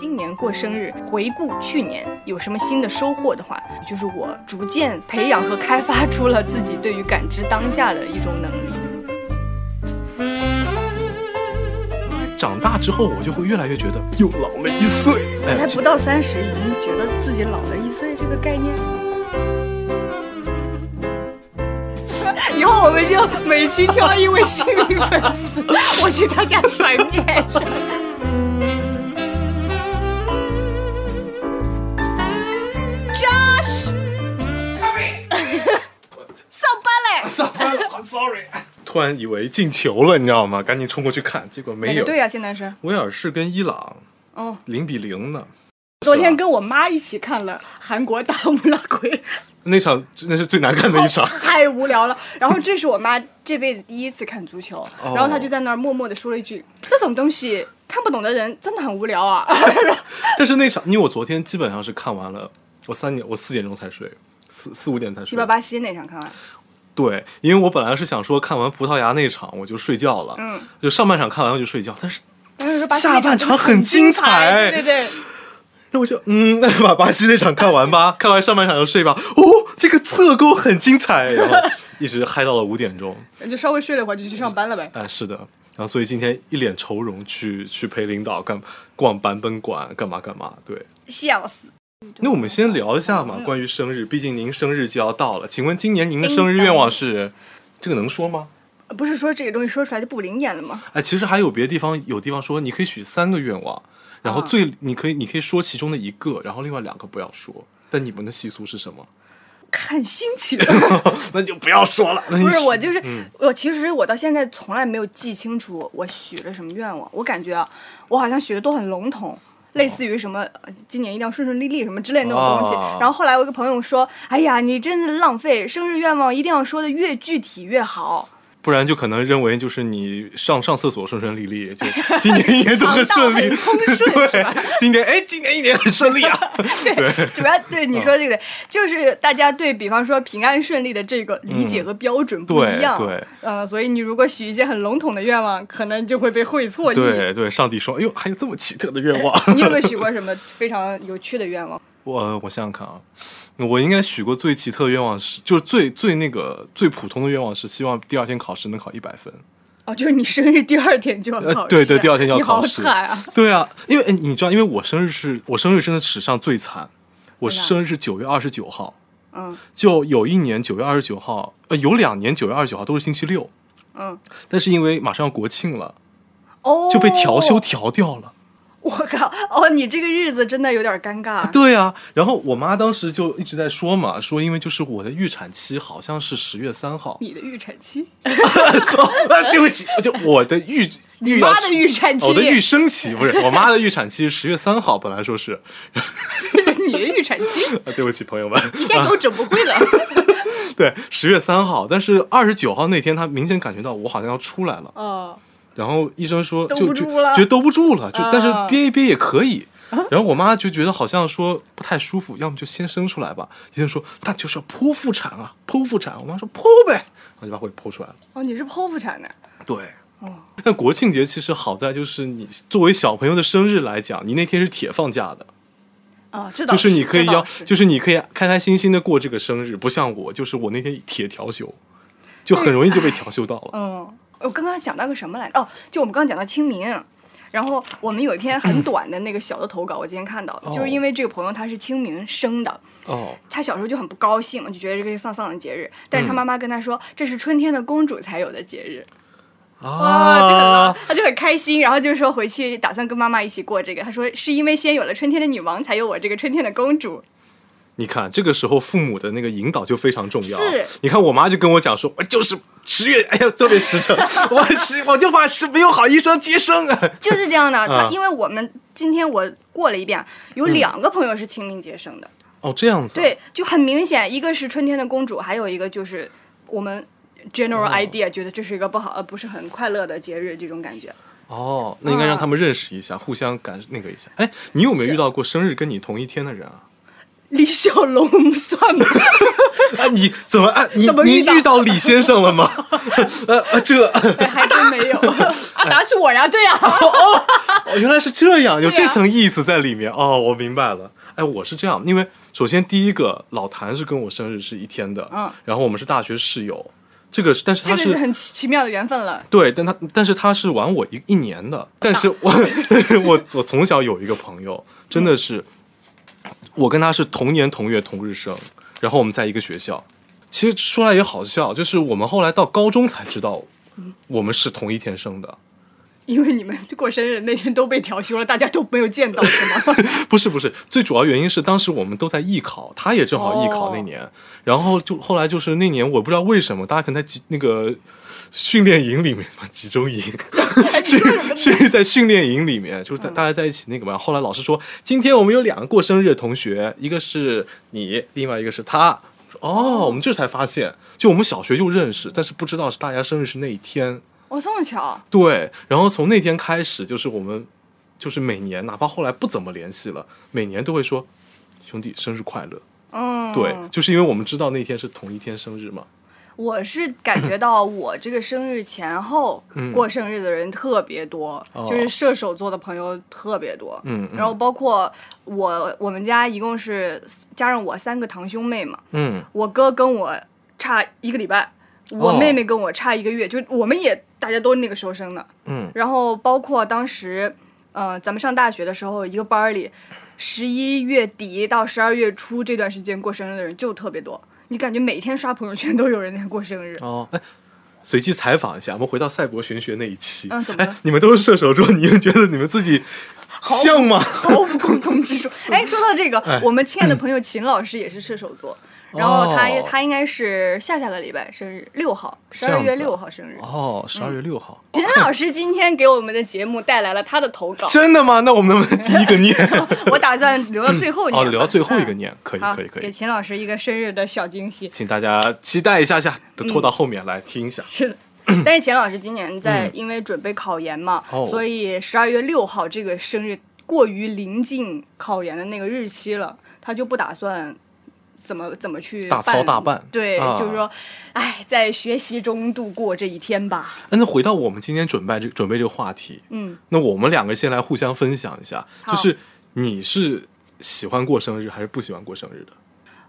今年过生日，回顾去年有什么新的收获的话，就是我逐渐培养和开发出了自己对于感知当下的一种能力。长大之后，我就会越来越觉得又老了一岁。哎，还不到三十，已经觉得自己老了一岁，这个概念。以后我们就每期挑一位幸运粉丝，我去他家甩面突然以为进球了，你知道吗？赶紧冲过去看，结果没有。对呀啊？现在是威尔士跟伊朗，哦。零比零呢。昨天跟我妈一起看了韩国打乌拉圭，那场那是最难看的一场，太无聊了。然后这是我妈这辈子第一次看足球，然后她就在那儿默默的说了一句：“这种东西看不懂的人真的很无聊啊。”但是那场，因为我昨天基本上是看完了，我三点我四点钟才睡，四四五点才睡。你把巴西那场看完？对，因为我本来是想说看完葡萄牙那场我就睡觉了，嗯，就上半场看完我就睡觉，但是下下半场很精彩，对对对。那我就嗯，那就把巴西那场看完吧，看完上半场就睡吧。哦，这个侧钩很精彩，然后一直嗨到了五点钟，就稍微睡了一会儿就去上班了呗。哎，是的，然后所以今天一脸愁容去去陪领导干逛版本馆，干嘛干嘛，对，笑死。那我们先聊一下嘛，关于生日，毕竟您生日就要到了，请问今年您的生日愿望是？这个能说吗？不是说这个东西说出来就不灵验了吗？哎，其实还有别的地方，有地方说你可以许三个愿望。然后最你可以你可以说其中的一个，然后另外两个不要说。但你们的习俗是什么？看心情。那就不要说了。不是我就是我，其实我到现在从来没有记清楚我许了什么愿望。我感觉啊，我好像许的都很笼统，类似于什么今年一定要顺顺利利什么之类的那种东西。然后后来我一个朋友说：“哎呀，你真的浪费，生日愿望一定要说的越具体越好。”不然就可能认为就是你上上厕所顺顺利利，就今年一年都很顺利，对，今年哎，今年一年很顺利啊。对，主要对你说这个，就是大家对比方说平安顺利的这个理解和标准不一样，对，嗯，所以你如果许一些很笼统的愿望，可能就会被会错意。对对，上帝说，哎呦，还有这么奇特的愿望。你有没有许过什么非常有趣的愿望？我我想想看啊。我应该许过最奇特的愿望是，就是最最那个最普通的愿望是希望第二天考试能考一百分。哦，就是你生日第二天就要考试？对对，第二天就要考试。你好惨啊！对啊，因为你知道，因为我生日是我生日真的史上最惨，我生日是九月二十九号。嗯。就有一年九月二十九号，呃，有两年九月二十九号都是星期六。嗯。但是因为马上要国庆了，哦，就被调休调掉了。我靠！哦，你这个日子真的有点尴尬。对啊，然后我妈当时就一直在说嘛，说因为就是我的预产期好像是十月三号。你的预产期？说对不起，就我的预你妈的预产期，我的预生期不是我妈的预产期是十月三号，本来说是。你的预产期？对不起，朋友们，你现在给我整不会了。对，十月三号，但是二十九号那天，她明显感觉到我好像要出来了。哦。然后医生说，就就觉得兜不住了，就但是憋一憋也可以。然后我妈就觉得好像说不太舒服，要么就先生出来吧。医生说那就是要剖腹产啊，剖腹产。我妈说剖呗，然后就把胃剖出来了。哦，你是剖腹产的？对。哦。那国庆节其实好在就是你作为小朋友的生日来讲，你那天是铁放假的。啊，这就是你可以要，就是你可以开开心心的过这个生日，不像我，就是我那天铁调休，就很容易就被调休到了。嗯。我刚刚想到个什么来着？哦，就我们刚刚讲到清明，然后我们有一篇很短的那个小的投稿，我今天看到，就是因为这个朋友他是清明生的，哦，他小时候就很不高兴嘛，就觉得这个丧丧的节日，但是他妈妈跟他说这是春天的公主才有的节日，哇，这个他就很开心，然后就是说回去打算跟妈妈一起过这个，他说是因为先有了春天的女王，才有我这个春天的公主。你看，这个时候父母的那个引导就非常重要。是，你看我妈就跟我讲说，我就是十月，哎呀，特别实诚，我是我就怕是没有好医生接生啊。就是这样的，他因为我们今天我过了一遍，有两个朋友是清明节生的。哦，这样子。对，就很明显，一个是春天的公主，还有一个就是我们 general idea 觉得这是一个不好呃不是很快乐的节日，这种感觉。哦，那应该让他们认识一下，互相感那个一下。哎，你有没有遇到过生日跟你同一天的人啊？李小龙算吗？啊，你怎么啊？你你遇到李先生了吗？呃呃，这还真没有。阿达是我呀，对呀。哦哦，原来是这样，有这层意思在里面。哦，我明白了。哎，我是这样，因为首先第一个老谭是跟我生日是一天的，嗯，然后我们是大学室友，这个是，但是他这个是很奇奇妙的缘分了。对，但他但是他是晚我一一年的，但是我 我我从小有一个朋友，真的是，我跟他是同年同月同日生，然后我们在一个学校。其实说来也好笑，就是我们后来到高中才知道，我们是同一天生的。因为你们过生日那天都被调休了，大家都没有见到，是吗？不是不是，最主要原因是当时我们都在艺考，他也正好艺考那年，然后就后来就是那年我不知道为什么，大家可能在集那个训练营里面什么集中营，是是在训练营里面，就是大大家在一起那个嘛。后来老师说，今天我们有两个过生日的同学，一个是你，另外一个是他。说哦，我们这才发现，就我们小学就认识，但是不知道是大家生日是那一天。哦，这么巧，对，然后从那天开始，就是我们就是每年，哪怕后来不怎么联系了，每年都会说兄弟生日快乐。嗯，对，就是因为我们知道那天是同一天生日嘛。我是感觉到我这个生日前后嗯。过生日的人特别多，哦。就是射手座的朋友特别多。嗯嗯。然后包括我，我们家一共是加上我三个堂兄妹嘛，嗯。我哥跟我差一个礼拜，我哦妹妹跟我差一个月，就我们也大家都那个时候生的。嗯，然后包括当时，呃，咱们上大学的时候，一个班里，十一月底到十二月初这段时间过生日的人就特别多，你感觉每天刷朋友圈都有人在过生日。哦，哎，随机采访一下，我们回到赛博玄学那一期。嗯怎么你们都是射手座，你们觉得你们自己像吗？毫无共同之处。哎，说到这个，哎我们亲爱的朋友秦老师也是射手座，然后他、哦他应该是下下个礼拜生日，六号，十二月六号生日。哦，十二月六号。秦老师今天给我们的节目带来了他的投稿，真的吗？那我们能不能第一个念？我打算留到最后念哦，留到最后一个嗯念，可以，可以可以。给秦老师一个生日的小惊喜。请大家期待一下下，都拖到后面来听一下。是的。但是钱老师今年在因为准备考研嘛，所以十二月六号这个生日过于临近考研的那个日期了，他就不打算怎么怎么去大操大办对，啊就是说，哎，在学习中度过这一天吧。哎那回到我们今天准备这准备这个话题，嗯，那我们两个先来互相分享一下，就是你是喜欢过生日还是不喜欢过生日的？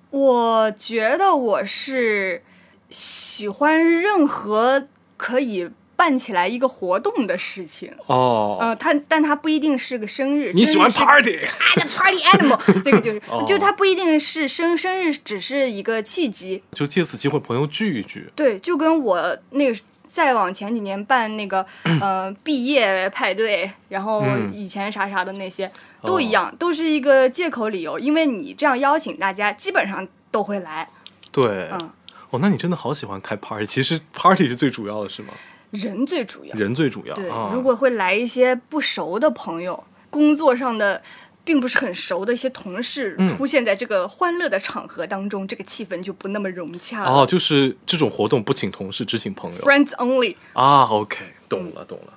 我觉得我是喜欢任何可以办起来一个活动的事情。哦，呃，他但他不一定是个生日，你喜欢生日是 party？animal，这个就是，哦 就是他不一定是生生日，只是一个契机。就借此机会朋友聚一聚。对，就跟我那个再往前几年办那个呃毕业派对，然后嗯以前啥啥的那些、都一样，都是一个借口理由，因为你这样邀请大家，基本上都会来。对，嗯，哦，那你真的好喜欢开 party。其实 party 是最主要的，是吗？人最主要。人最主要。对，啊、如果会来一些不熟的朋友，工作上的。并不是很熟的一些同事嗯出现在这个欢乐的场合当中，这个气氛就不那么融洽了。哦，就是这种活动不请同事，只请朋友 Friends only。啊。OK，懂了，懂了。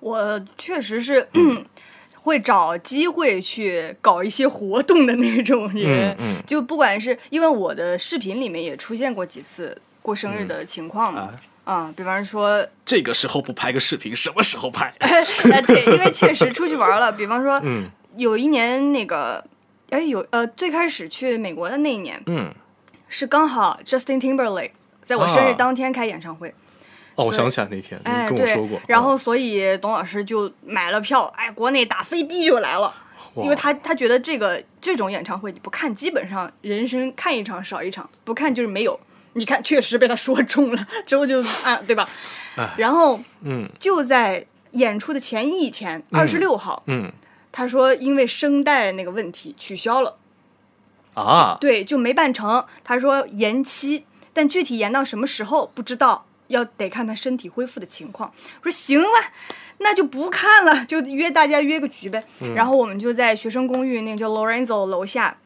我确实是会找机会去搞一些活动的那种人，就不管是因为我的视频里面也出现过几次过生日的情况嘛，啊、比方说，这个时候不拍个视频，什么时候拍？呃，对，因为确实出去玩了，比方说，嗯有一年那个，哎，有呃，最开始去美国的那一年嗯，是刚好 Justin Timberlake 在我生日啊当天开演唱会，哦，我想起来那天哎，跟我说过。，然后所以董老师就买了票，哎，国内打飞的就来了，因为他他觉得这个这种演唱会你不看，基本上人生看一场少一场，不看就是没有。你看，确实被他说中了，之后就 啊，对吧？然后嗯就在演出的前一天，二十六号，嗯他说因为声带那个问题取消了，啊，对，就没办成。他说延期，但具体延到什么时候不知道，要得看他身体恢复的情况。我说行吧，那就不看了，就约大家约个局呗。然后我们就在学生公寓那个叫 Lorenzo 楼下。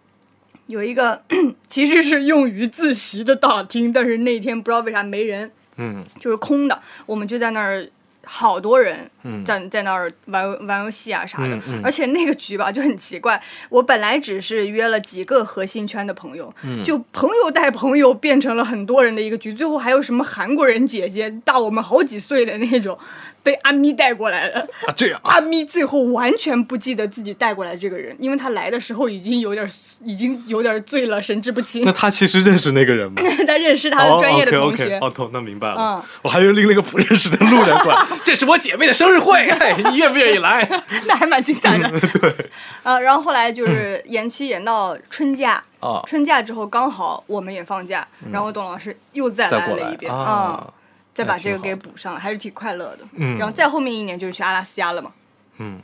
有一个 其实是用于自习的大厅，但是那天不知道为啥没人，嗯就是空的。我们就在那儿，好多人嗯在在那儿玩玩游戏啊啥的。而且那个局吧就很奇怪，我本来只是约了几个核心圈的朋友，嗯就朋友带朋友变成了很多人的一个局，最后还有什么韩国人姐姐大我们好几岁的那种，被阿咪带过来的。啊，这样阿咪最后完全不记得自己带过来这个人，因为他来的时候已经有点已经有点醉了，神志不清那。他其实认识那个人吗？他认识他的专业的同学。哦哦，那明白了。嗯我还以为拎了个不认识的路人过来，这是我姐妹的生日会，嘿，你愿不愿意来？那还蛮精彩的。对，呃，然后后来就是延期延到春假，哦春假之后刚好我们也放假，然后董老师又再来来了一遍，啊嗯，再把这个给补上了，还是挺快乐的。嗯然后再后面一年就是去阿拉斯加了嘛，嗯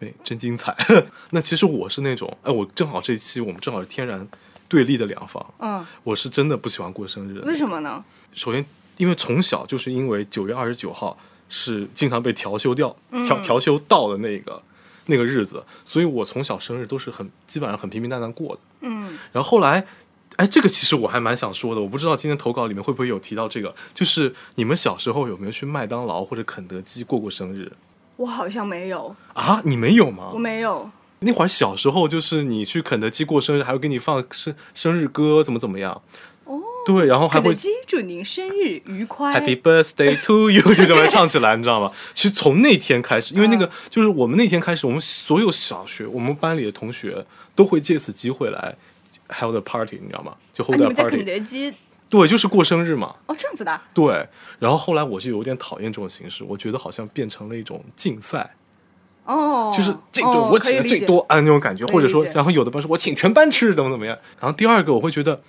对，真精彩。那其实我是那种，哎，我正好这一期我们正好是天然对立的两方。嗯，我是真的不喜欢过生日。为什么呢？首先，因为从小就是因为九月二十九号是经常被调休掉、嗯调调休到的那个那个日子，所以我从小生日都是很基本上很平平淡淡过的。嗯，然后后来，哎，这个其实我还蛮想说的，我不知道今天投稿里面会不会有提到这个，就是你们小时候有没有去麦当劳或者肯德基过过生日我好像没有，啊？你没有吗我？没有。那会儿小时候就是你去肯德基过生日，还会给你放生生日歌，怎么怎么样？哦，对，然后还会祝您生日愉快。Happy Birthday to you 就这么唱起来，你知道吗？其实从那天开始，因为那个、嗯就是我们那天开始，我们所有小学我们班里的同学都会借此机会来 hold a party，你知道吗？就啊，hold 你 a 们在肯德基对，就是过生日嘛。哦，这样子的啊。对，然后后来我就有点讨厌这种形式，我觉得好像变成了一种竞赛，哦，就是这顿哦我请的最多啊那种感觉，或者说然后有的班说我请全班吃，怎么怎么样。然后第二个我会觉得，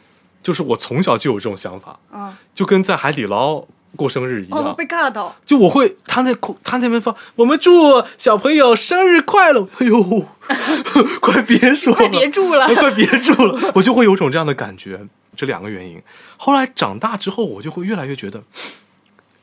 就是我从小就有这种想法，嗯，就跟在海底捞过生日一样。哦，被尬到。就我会，他那口他那边放，我们祝小朋友生日快乐。哎呦，快别说了，快别住了 快别住了，我就会有种这样的感觉。这两个原因，后来长大之后，我就会越来越觉得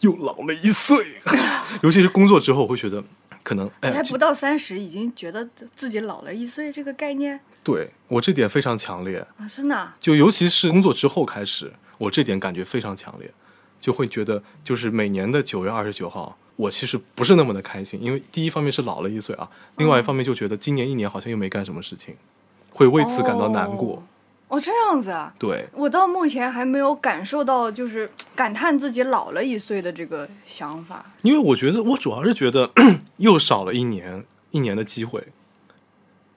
又老了一岁，尤其是工作之后，我会觉得可能哎还，不到三十，已经觉得自己老了一岁，这个概念对我这点非常强烈，啊，真的啊。就尤其是工作之后开始，我这点感觉非常强烈，就会觉得就是每年的九月二十九号，我其实不是那么的开心，因为第一方面是老了一岁啊，另外一方面就觉得今年一年好像又没干什么事情，会为此感到难过。哦。哦，这样子啊。对，我到目前还没有感受到，就是 感叹自己老了一岁的这个想法。因为我觉得我主要是觉得 又少了一年一年的机会，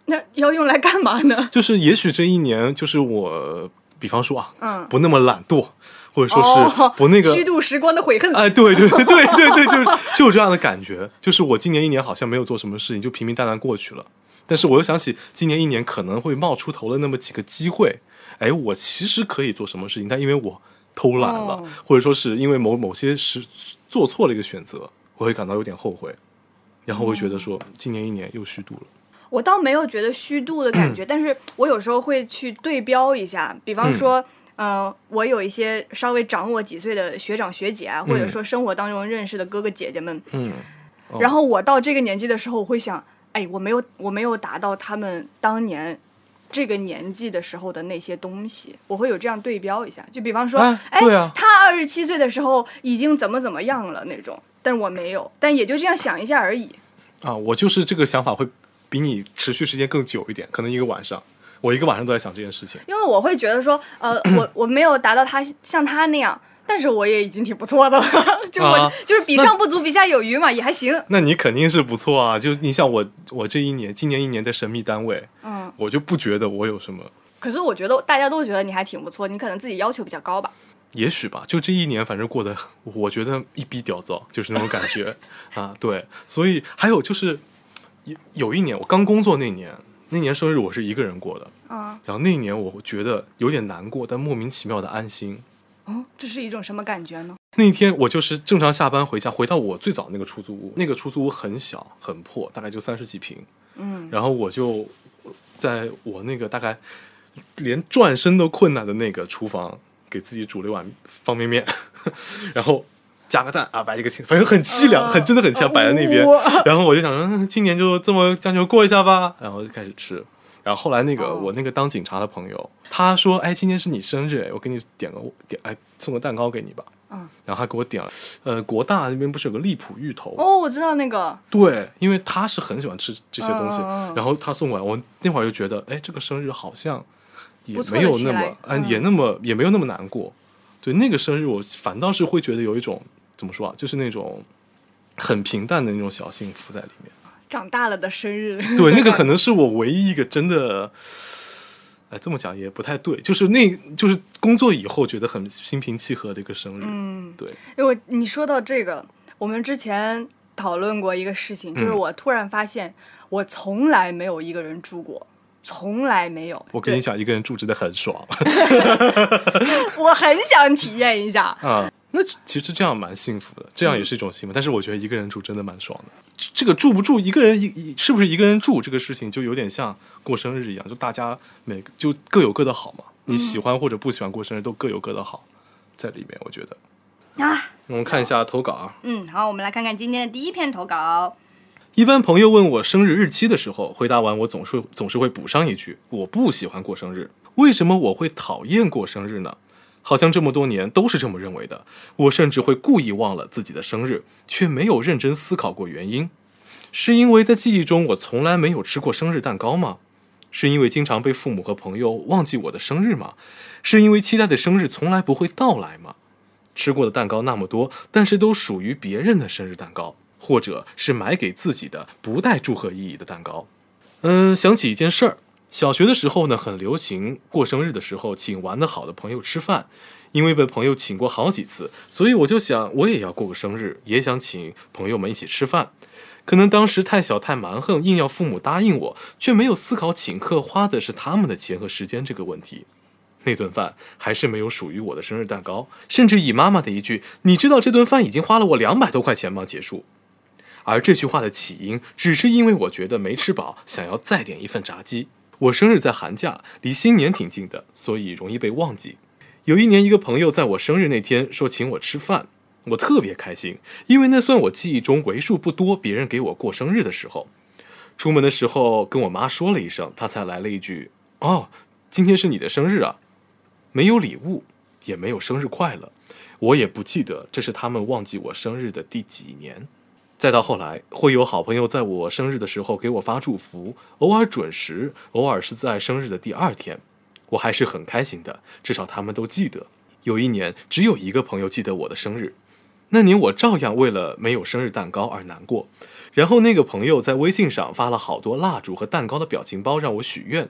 那要用来干嘛呢？就是也许这一年就是我，比方说啊，嗯，不那么懒惰，或者说哦是不那个。虚度时光的悔恨。哎，对对对对对对，就是就有这样的感觉，就是我今年一年好像没有做什么事情，就平平淡淡过去了。但是我又想起今年一年可能会冒出头的那么几个机会，哎，我其实可以做什么事情，但因为我偷懒了，哦。或者说是因为某某些事做错了一个选择，我会感到有点后悔，然后我会觉得说今年一年又虚度了。我倒没有觉得虚度的感嗯觉，但是我有时候会去对标一下，比方说，嗯、我有一些稍微长我几岁的学长学姐啊，或者说生活当中认识的哥哥姐姐们，嗯，哦。然后我到这个年纪的时候，我会想，哎，我没有，我没有达到他们当年这个年纪的时候的那些东西，我会有这样对标一下。就比方说，哎啊他二十七岁的时候已经怎么怎么样了那种，但是我没有，但也就这样想一下而已。啊，我就是这个想法会比你持续时间更久一点，可能一个晚上，我一个晚上都在想这件事情。因为我会觉得说，呃，我我没有达到他像他那样，但是我也已经挺不错的了，就我、啊就是比上不足，比下有余嘛，也还行。那你肯定是不错啊！就你像我，我这一年，今年一年的神秘单位，嗯，我就不觉得我有什么，可是我觉得大家都觉得你还挺不错，你可能自己要求比较高吧。也许吧，就这一年，反正过得，我觉得一逼屌糟，就是那种感觉 啊。对，所以还有就是，有有一年我刚工作那年，那年生日我是一个人过的，啊，然后那一年我觉得有点难过，但莫名其妙的安心。哦，这是一种什么感觉呢？那一天我就是正常下班回家，回到我最早那个出租屋，那个出租屋很小很破，大概就三十几平。嗯，然后我就在我那个大概连转身都困难的那个厨房，给自己煮了一碗方便面，然后加个蛋啊，摆一个青，反正很凄凉，嗯很真的很凄凉，摆在那边。哇然后我就想说，嗯，今年就这么将就过一下吧，然后就开始吃。然后后来那个、哦我那个当警察的朋友，他说：“哎，今天是你生日，哎，我给你点个点，哎，送个蛋糕给你吧。”嗯，然后他给我点了，呃，国大那边不是有个荔浦芋头？哦，我知道那个，对，因为他是很喜欢吃这些东西，然后他送过来，我那会儿就觉得，哎，这个生日好像也没有那么哎、嗯也那么也没有那么难过。对，那个生日我反倒是会觉得有一种怎么说啊，就是那种很平淡的那种小幸福在里面。长大了的生日，对，那个可能是我唯一一个真的，哎，这么讲也不太对，就是那，就是工作以后觉得很心平气和的一个生日。嗯，对。因为你说到这个，我们之前讨论过一个事情，就是我突然发现，我从来没有一个人住过，从来没有。我跟你讲，一个人住真的很爽。我很想体验一下啊。那其实这样蛮幸福的，这样也是一种幸福。但是我觉得一个人住真的蛮爽的。这个住不住一个人一是不是一个人住这个事情，就有点像过生日一样，就大家每就各有各的好嘛。你喜欢或者不喜欢过生日，都各有各的好在里面。我觉得啊，我们看一下投稿啊。嗯，好，我们来看看今天的第一篇投稿。一般朋友问我生日日期的时候，回答完我总是总是会补上一句：我不喜欢过生日。为什么我会讨厌过生日呢？好像这么多年都是这么认为的，我甚至会故意忘了自己的生日，却没有认真思考过原因。是因为在记忆中我从来没有吃过生日蛋糕吗？是因为经常被父母和朋友忘记我的生日吗？是因为期待的生日从来不会到来吗？吃过的蛋糕那么多，但是都属于别人的生日蛋糕，或者是买给自己的不带祝贺意义的蛋糕。嗯，想起一件事儿。小学的时候呢，很流行过生日的时候请玩的好的朋友吃饭，因为被朋友请过好几次，所以我就想我也要过个生日，也想请朋友们一起吃饭。可能当时太小太蛮横，硬要父母答应我，却没有思考请客花的是他们的钱和时间这个问题。那顿饭还是没有属于我的生日蛋糕，甚至以妈妈的一句“你知道这顿饭已经花了我两百多块钱吗”结束。而这句话的起因，只是因为我觉得没吃饱，想要再点一份炸鸡。我生日在寒假，离新年挺近的，所以容易被忘记。有一年，一个朋友在我生日那天说请我吃饭，我特别开心，因为那算我记忆中为数不多别人给我过生日的时候。出门的时候跟我妈说了一声，她才来了一句：“哦，今天是你的生日啊！”没有礼物，也没有生日快乐，我也不记得这是他们忘记我生日的第几年。再到后来，会有好朋友在我生日的时候给我发祝福，偶尔准时，偶尔是在生日的第二天，我还是很开心的，至少他们都记得。有一年，只有一个朋友记得我的生日，那年我照样为了没有生日蛋糕而难过。然后那个朋友在微信上发了好多蜡烛和蛋糕的表情包让我许愿，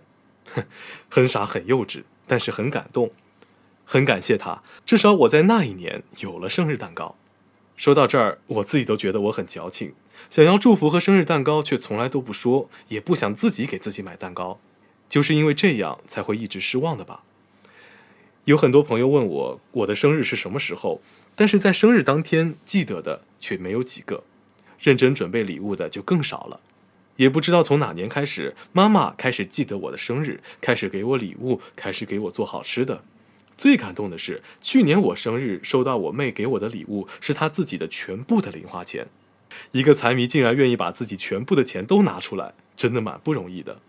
很傻很幼稚，但是很感动，很感谢他，至少我在那一年有了生日蛋糕。说到这儿，我自己都觉得我很矫情，想要祝福和生日蛋糕，却从来都不说，也不想自己给自己买蛋糕，就是因为这样才会一直失望的吧。有很多朋友问我我的生日是什么时候，但是在生日当天记得的却没有几个，认真准备礼物的就更少了。也不知道从哪年开始，妈妈开始记得我的生日，开始给我礼物，开始给我做好吃的。最感动的是，去年我生日收到我妹给我的礼物，是她自己的全部的零花钱。一个财迷竟然愿意把自己全部的钱都拿出来，真的蛮不容易的。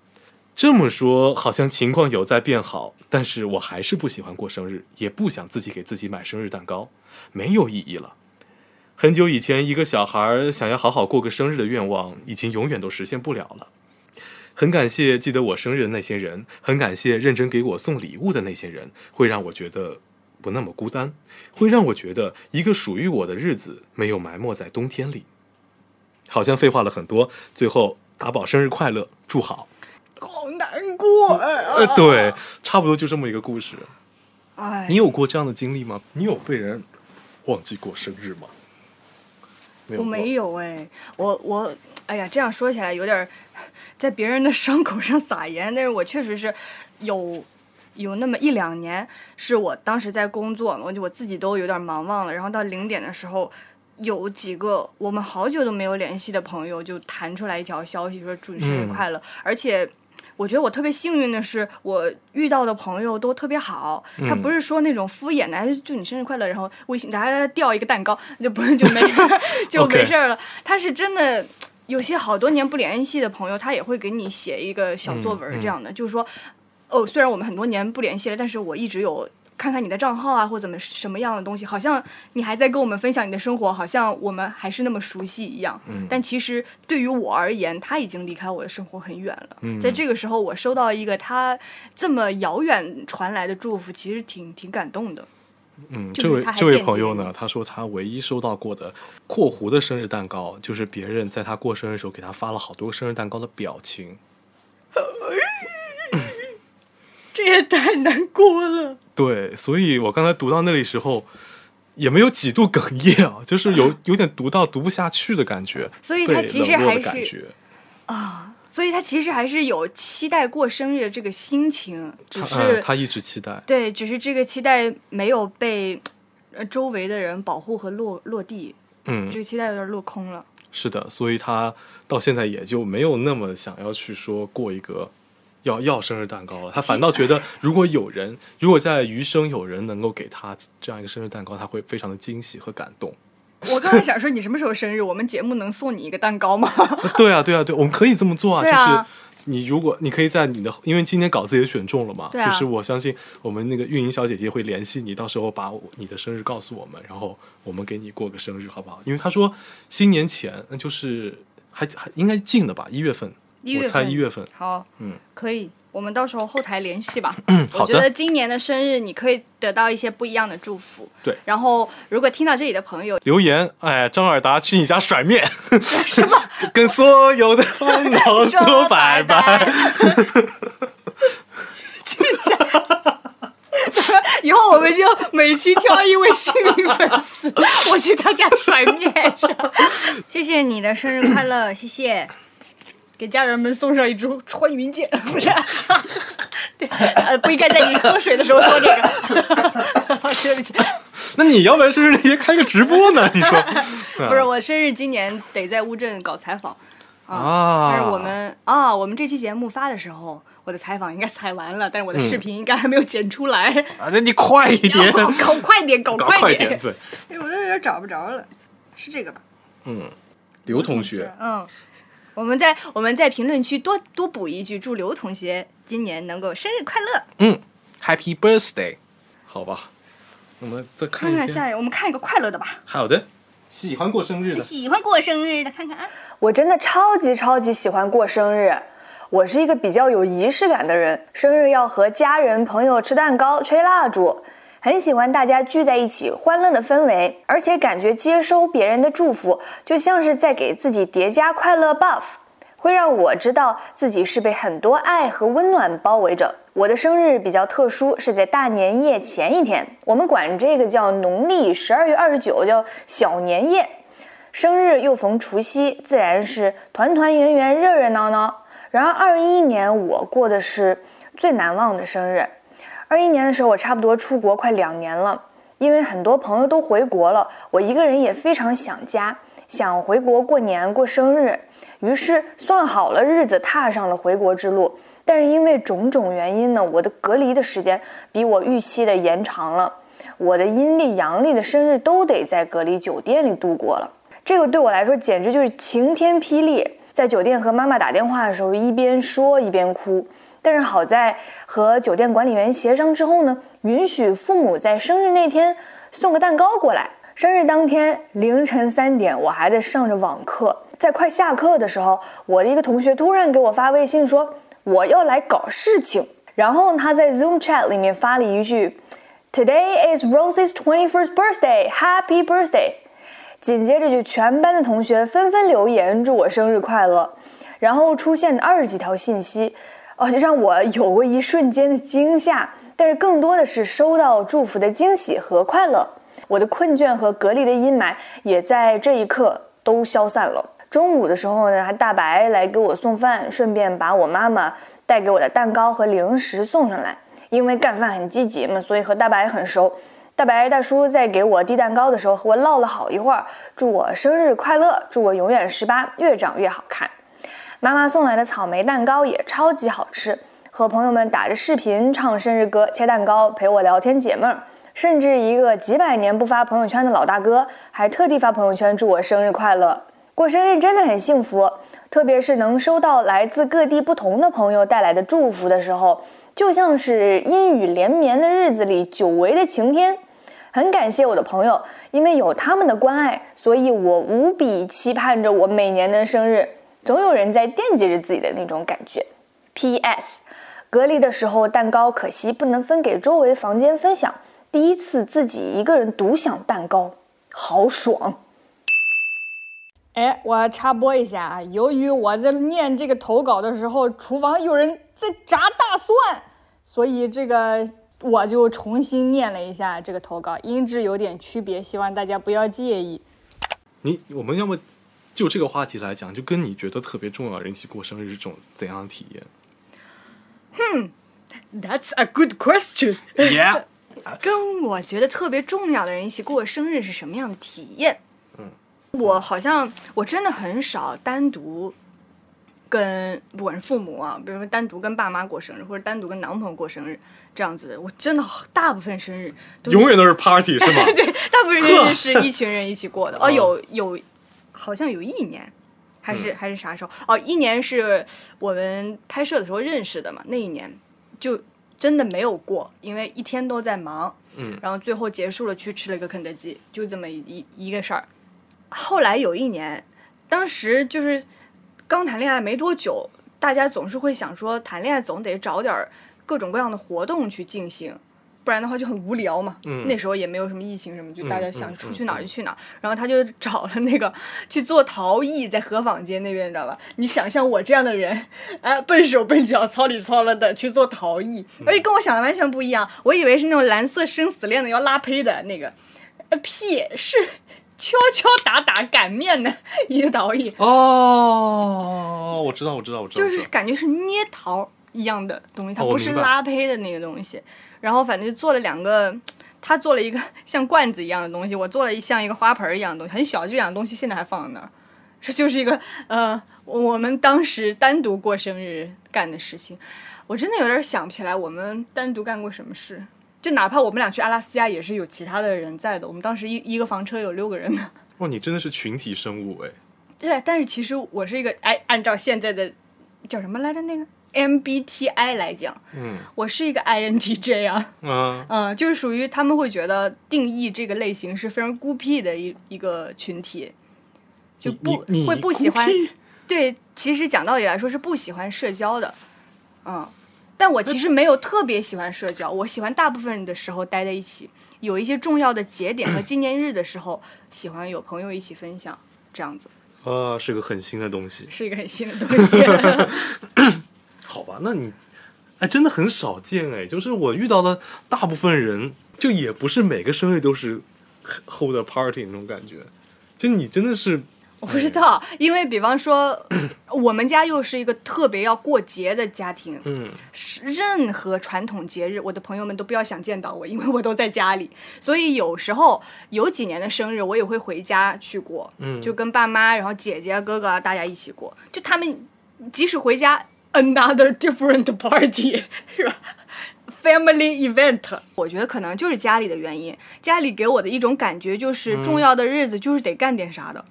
这么说好像情况有在变好，但是我还是不喜欢过生日，也不想自己给自己买生日蛋糕，没有意义了。很久以前，一个小孩想要好好过个生日的愿望，已经永远都实现不了了。很感谢记得我生日的那些人，很感谢认真给我送礼物的那些人，会让我觉得不那么孤单，会让我觉得一个属于我的日子没有埋没在冬天里。好像废话了很多，最后打宝生日快乐，祝好。好难过呃，对，差不多就这么一个故事。哎，你有过这样的经历吗？你有被人忘记过生日吗？我没有哎，我我。哎呀，这样说起来有点在别人的伤口上撒盐，但是我确实是有有那么一两年，是我当时在工作，我就我自己都有点忙忘了。然后到零点的时候，有几个我们好久都没有联系的朋友就弹出来一条消息，说祝你生日快乐。而且我觉得我特别幸运的是，我遇到的朋友都特别好，他不是说那种敷衍的，祝你生日快乐，然后微信大家掉一个蛋糕就不是就没 就没事了。他是真的。有些好多年不联系的朋友，他也会给你写一个小作文这样的，就是说，哦，虽然我们很多年不联系了，但是我一直有看看你的账号啊，或怎么什么样的东西，好像你还在跟我们分享你的生活，好像我们还是那么熟悉一样。但其实对于我而言，他已经离开我的生活很远了。在这个时候，我收到一个他这么遥远传来的祝福，其实挺挺感动的。嗯，这位这位朋友呢，他说他唯一收到过的（括弧的生日蛋糕）就是别人在他过生日的时候给他发了好多生日蛋糕的表情。这也太难过了。对，所以我刚才读到那里时候，也没有几度哽咽啊，就是有有点读到读不下去的感觉，所以他其实还是的感觉。所以他其实还是有期待过生日的这个心情，只他是、嗯他一直期待，对，只是这个期待没有被呃周围的人保护和落落地，嗯这，个期待有点落空了。是的，所以他到现在也就没有那么想要去说过一个要要生日蛋糕了。他反倒觉得，如果有人，如果在余生有人能够给他这样一个生日蛋糕，他会非常的惊喜和感动。我刚才想说，你什么时候生日？我们节目能送你一个蛋糕吗？对啊，对啊，对，我们可以这么做啊，啊就是。你如果你可以在你的，因为今天稿子也选中了嘛，啊就是我相信我们那个运营小姐姐会联系你，到时候把我你的生日告诉我们，然后我们给你过个生日，好不好？因为她说新年前，那就是还还应该近的吧，一月份，我一月份猜一月份，好，嗯，可以，我们到时候后台联系吧。我觉得今年的生日你可以得到一些不一样的祝福。对然后如果听到这里的朋友，留言，哎，张尔达去你家甩面，什么？跟所有的烦恼说拜拜。去家 以后我们就每期挑一位幸运粉丝，我去他家甩面上。谢谢你的生日快乐，谢谢。给家人们送上一支穿云箭，不是？对，呃，不应该在你喝水的时候说这个。对不起，那你要不然生日那天开个直播呢？你说？不是我生日今年得在乌镇搞采访。啊，但是我们啊，我们这期节目发的时候，我的采访应该采完了，但是我的视频应该还没有剪出来。啊，那你快一点，搞搞快点，搞快点，对，哎，我都有点找不着了，是这个吧？嗯，刘同学，嗯，我们在我们在评论区多多补一句，祝刘同学今年能够生日快乐。嗯，Happy Birthday，好吧，我们再看，看看下一个，我们看一个快乐的吧。好的，喜欢过生日的，喜欢过生日的，看看啊。我真的超级超级喜欢过生日。我是一个比较有仪式感的人，生日要和家人朋友吃蛋糕、吹蜡烛，很喜欢大家聚在一起欢乐的氛围，而且感觉接收别人的祝福，就像是在给自己叠加快乐 buff，会让我知道自己是被很多爱和温暖包围着。我的生日比较特殊，是在大年夜前一天，我们管这个叫农历十二月二十九，叫小年夜。生日又逢除夕，自然是团团圆圆、热热闹闹。然而，二一年我过的是最难忘的生日。二一年的时候，我差不多出国快两年了，因为很多朋友都回国了，我一个人也非常想家，想回国过年过生日。于是算好了日子，踏上了回国之路。但是因为种种原因呢，我的隔离的时间比我预期的延长了，我的阴历、阳历的生日都得在隔离酒店里度过了。这个对我来说简直就是晴天霹雳。在酒店和妈妈打电话的时候，一边说一边哭。但是好在和酒店管理员协商之后呢，允许父母在生日那天送个蛋糕过来。生日当天凌晨三点，我还在上着网课，在快下课的时候，我的一个同学突然给我发微信说我要来搞事情，然后他在 Zoom chat 里面发了一句：“Today is Rose's twenty-first birthday, Happy birthday。”紧接着就全班的同学纷纷留言祝我生日快乐，然后出现二十几条信息，哦，就让我有过一瞬间的惊吓，但是更多的是收到祝福的惊喜和快乐。我的困倦和隔离的阴霾也在这一刻都消散了。中午的时候呢，还大白来给我送饭，顺便把我妈妈带给我的蛋糕和零食送上来。因为干饭很积极嘛，所以和大白很熟。大白大叔在给我递蛋糕的时候和我唠了好一会儿，祝我生日快乐，祝我永远十八，越长越好看。妈妈送来的草莓蛋糕也超级好吃，和朋友们打着视频唱生日歌、切蛋糕，陪我聊天解闷儿。甚至一个几百年不发朋友圈的老大哥，还特地发朋友圈祝我生日快乐。过生日真的很幸福，特别是能收到来自各地不同的朋友带来的祝福的时候，就像是阴雨连绵的日子里久违的晴天。很感谢我的朋友，因为有他们的关爱，所以我无比期盼着我每年的生日，总有人在惦记着自己的那种感觉。P.S. 隔离的时候蛋糕可惜不能分给周围房间分享，第一次自己一个人独享蛋糕，好爽。哎，我插播一下啊，由于我在念这个投稿的时候，厨房有人在炸大蒜，所以这个我就重新念了一下这个投稿，音质有点区别，希望大家不要介意。你我们要么就这个话题来讲，就跟你觉得特别重要的人一起过生日是种怎样的体验？哼，That's a good question. Yeah，跟我觉得特别重要的人一起过生日是什么样的体验？嗯我好像我真的很少单独跟不管是父母啊，比如说单独跟爸妈过生日，或者单独跟男朋友过生日这样子的。我真的大部分生日永远都是 party 是吗？对，大部分生日是一群人一起过的。哦，有有，好像有一年，还是、还是啥时候？哦，一年是我们拍摄的时候认识的嘛，那一年就真的没有过，因为一天都在忙。嗯，然后最后结束了，去吃了一个肯德基，就这么一一一个事儿。后来有一年，当时就是刚谈恋爱没多久，大家总是会想说，谈恋爱总得找点儿各种各样的活动去进行，不然的话就很无聊嘛。嗯那时候也没有什么疫情什么，就大家想出去嗯哪儿就去哪儿。然后他就找了那个 去做陶艺，在河坊街那边，你知道吧？你想象我这样的人，哎，笨手笨脚、糙里糙了的去做陶艺，而且跟我想的完全不一样。我以为是那种蓝色生死恋的要拉胚的那个，呃，屁是敲敲打打擀面的 一个陶艺，哦，我知道，我知道，我知道，就是感觉是捏陶一样的东西，它不是拉胚的那个东西。然后反正就做了两个，他做了一个 像罐子一样的东西，我做了一像一个花盆一样的东西，很小，这两个东西现在还放在那儿。这就是一个呃，我们当时单独过生日干的事情。我真的有点想不起来我们单独干过什么事。就哪怕我们俩去阿拉斯加，也是有其他的人在的。我们当时一一个房车有六个人呢。哇，你真的是群体生物哎。对，但是其实我是一个哎，按照现在的叫什么来着那个 MBTI 来讲，嗯。我是一个 INTJ 啊，啊，嗯，就是属于他们会觉得定义这个类型是非常孤僻的一一个群体，就不会不喜欢对，其实讲道理来说是不喜欢社交的，嗯，但我其实没有特别喜欢社交，我喜欢大部分的时候待在一起，有一些重要的节点和 纪念日的时候，喜欢有朋友一起分享，这样子。啊，是个很新的东西。是一个很新的东西。好吧，那你哎，真的很少见哎。就是我遇到的大部分人，就也不是每个生日都是 hold a party 那种感觉。就你真的是我不知道，因为比方说，我们家又是一个特别要过节的家庭，嗯任何传统节日，我的朋友们都不要想见到我，因为我都在家里。所以有时候有几年的生日，我也会回家去过，嗯就跟爸妈、然后姐姐、哥哥啊大家一起过。就他们即使回家，another different party 是吧？Family event，我觉得可能就是家里的原因。家里给我的一种感觉就是，重要的日子就是得干点啥的。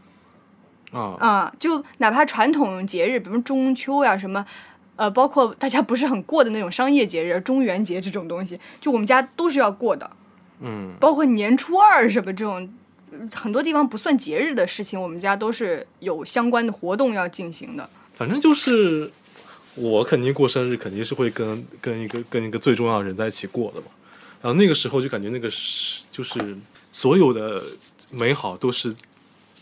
啊啊、就哪怕传统节日，比如中秋呀、什么，呃，包括大家不是很过的那种商业节日，中元节这种东西，就我们家都是要过的，嗯包括年初二什么这种，呃很多地方不算节日的事情，我们家都是有相关的活动要进行的。反正就是我肯定过生日，肯定是会跟跟一个跟一个最重要的人在一起过的嘛。然后那个时候就感觉那个是就是所有的美好都是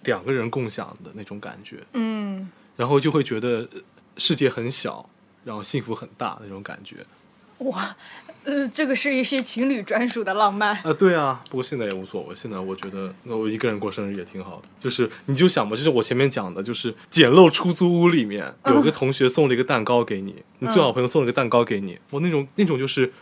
两个人共享的那种感觉，嗯，然后就会觉得世界很小，然后幸福很大那种感觉。哇，呃，这个是一些情侣专属的浪漫。啊，对啊，不过现在也无所谓。现在我觉得，那我一个人过生日也挺好的。就是你就想吧，就是我前面讲的，就是简陋出租屋里面有个同学送了一个蛋糕给你，你最好朋友送了个蛋糕给你，我那种那种就是，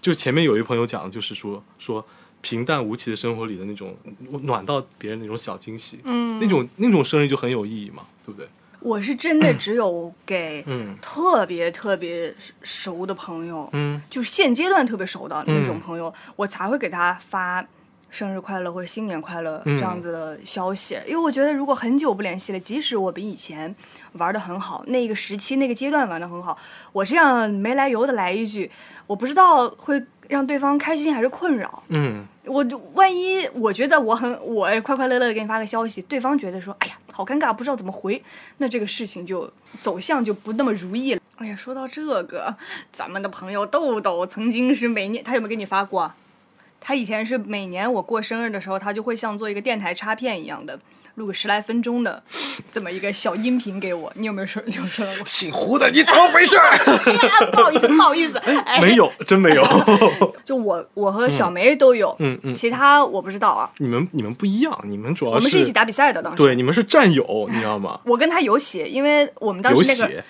就前面有一朋友讲的，就是说说平淡无奇的生活里的那种暖到别人那种小惊喜，嗯，那种那种生日就很有意义嘛，对不对？我是真的只有给嗯。特别特别熟的朋友，嗯。就是现阶段特别熟的那种嗯朋友，我才会给他发生日快乐或者新年快乐嗯。这样子的消息。因为我觉得，如果很久不联系了，即使我比以前玩的很好，那个时期那个阶段玩的很好，我这样没来由的来一句，我不知道会让对方开心还是困扰。嗯，我就万一我觉得我很我快快乐乐的给你发个消息，对方觉得说，哎呀，好尴尬，不知道怎么回，那这个事情就走向就不那么如意了。哎呀，说到这个，咱们的朋友豆豆曾经是每年，他有没有给你发过？他以前是每年我过生日的时候，他就会像做一个电台插片一样的录个十来分钟的这么一个小音频给我。你有没有收有收到过？姓胡的，你怎么回事？哎呀，不好意思，不好意思，哎、没有，真没有。就我我和小梅都有，嗯嗯其他我不知道啊。你们你们不一样，你们主要是我们是一起打比赛的，当时。对，你们是战友，你知道吗？我跟他有血，因为我们当时那个血